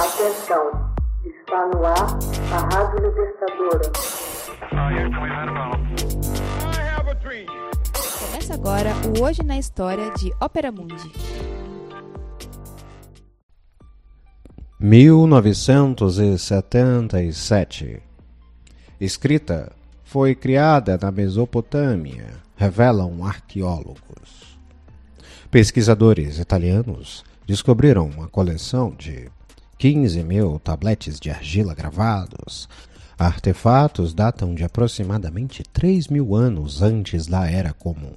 Atenção, está no ar a Rádio Libertadora. Começa agora o Hoje na História de Ópera Mundi. 1977 Escrita foi criada na Mesopotâmia, revelam arqueólogos. Pesquisadores italianos descobriram uma coleção de 15 mil tabletes de argila gravados. Artefatos datam de aproximadamente 3 mil anos antes da Era Comum.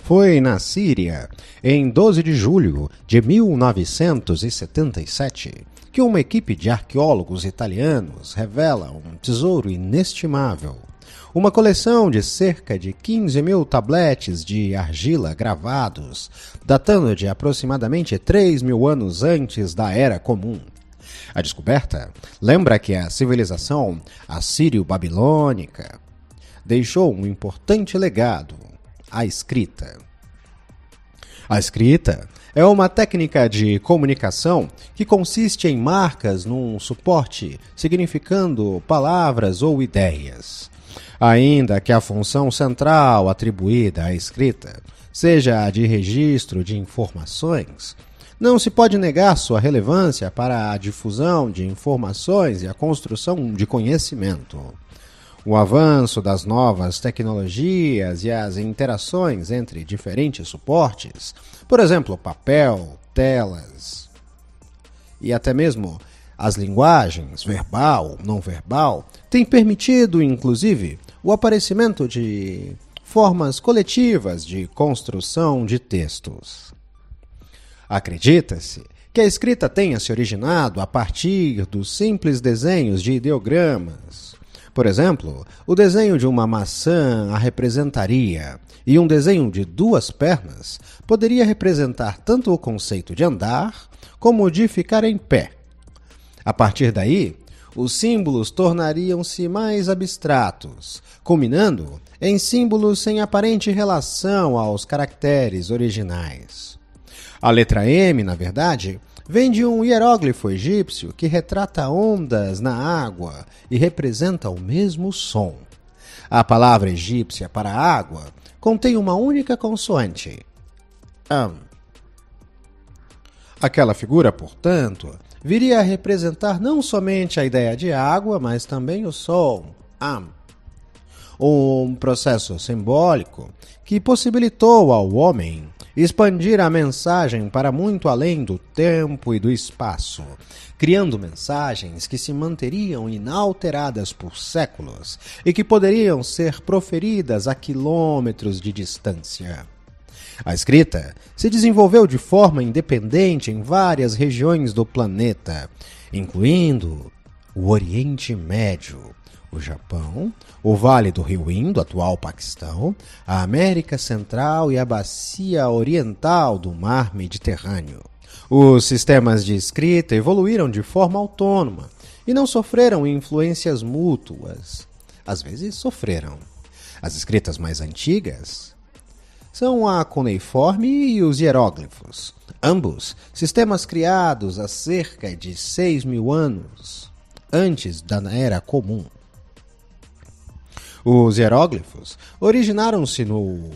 Foi na Síria, em 12 de julho de 1977, que uma equipe de arqueólogos italianos revela um tesouro inestimável. Uma coleção de cerca de 15 mil tabletes de argila gravados, datando de aproximadamente 3 mil anos antes da Era Comum. A descoberta lembra que a civilização assírio-babilônica deixou um importante legado, a escrita. A escrita é uma técnica de comunicação que consiste em marcas num suporte significando palavras ou ideias. Ainda que a função central atribuída à escrita seja a de registro de informações, não se pode negar sua relevância para a difusão de informações e a construção de conhecimento. O avanço das novas tecnologias e as interações entre diferentes suportes, por exemplo, papel, telas e até mesmo as linguagens verbal, não verbal, têm permitido, inclusive, o aparecimento de formas coletivas de construção de textos. Acredita-se que a escrita tenha se originado a partir dos simples desenhos de ideogramas, por exemplo, o desenho de uma maçã a representaria e um desenho de duas pernas poderia representar tanto o conceito de andar como o de ficar em pé. A partir daí, os símbolos tornariam-se mais abstratos, culminando em símbolos sem aparente relação aos caracteres originais. A letra M, na verdade, vem de um hieróglifo egípcio que retrata ondas na água e representa o mesmo som. A palavra egípcia para água contém uma única consoante. Am. Aquela figura, portanto, viria a representar não somente a ideia de água, mas também o som. Am. Um processo simbólico que possibilitou ao homem expandir a mensagem para muito além do tempo e do espaço, criando mensagens que se manteriam inalteradas por séculos e que poderiam ser proferidas a quilômetros de distância. A escrita se desenvolveu de forma independente em várias regiões do planeta, incluindo o Oriente Médio, o Japão, o Vale do Rio Indo, atual Paquistão, a América Central e a Bacia Oriental do Mar Mediterrâneo. Os sistemas de escrita evoluíram de forma autônoma e não sofreram influências mútuas. Às vezes sofreram. As escritas mais antigas são a cuneiforme e os hieróglifos, ambos sistemas criados há cerca de 6 mil anos antes da Era Comum. Os hieróglifos originaram-se no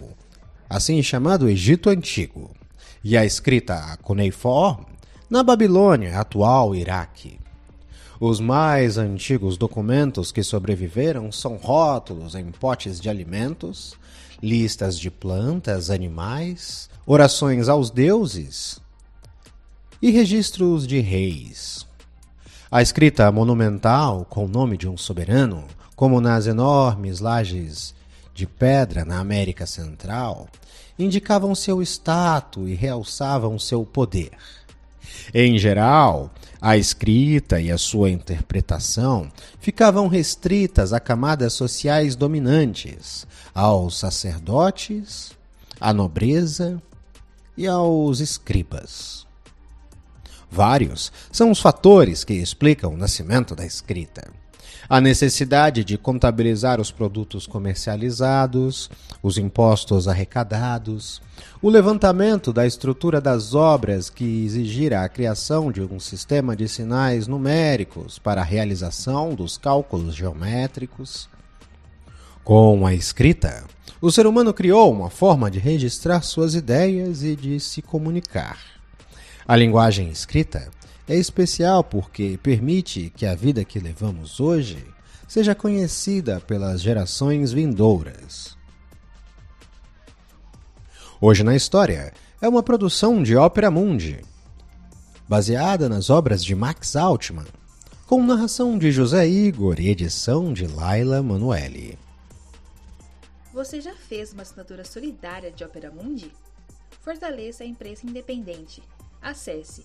assim chamado Egito Antigo e a escrita cuneiforme na Babilônia, atual Iraque. Os mais antigos documentos que sobreviveram são rótulos em potes de alimentos, listas de plantas, animais, orações aos deuses e registros de reis. A escrita monumental com o nome de um soberano como nas enormes lajes de pedra na América Central, indicavam seu status e realçavam seu poder. Em geral, a escrita e a sua interpretação ficavam restritas a camadas sociais dominantes, aos sacerdotes, à nobreza e aos escribas. Vários são os fatores que explicam o nascimento da escrita. A necessidade de contabilizar os produtos comercializados, os impostos arrecadados, o levantamento da estrutura das obras que exigirá a criação de um sistema de sinais numéricos para a realização dos cálculos geométricos. Com a escrita, o ser humano criou uma forma de registrar suas ideias e de se comunicar. A linguagem escrita é especial porque permite que a vida que levamos hoje seja conhecida pelas gerações vindouras. Hoje na História é uma produção de Ópera Mundi, baseada nas obras de Max Altman, com narração de José Igor e edição de Laila Manuelle. Você já fez uma assinatura solidária de Ópera Mundi? Fortaleça a imprensa independente. Acesse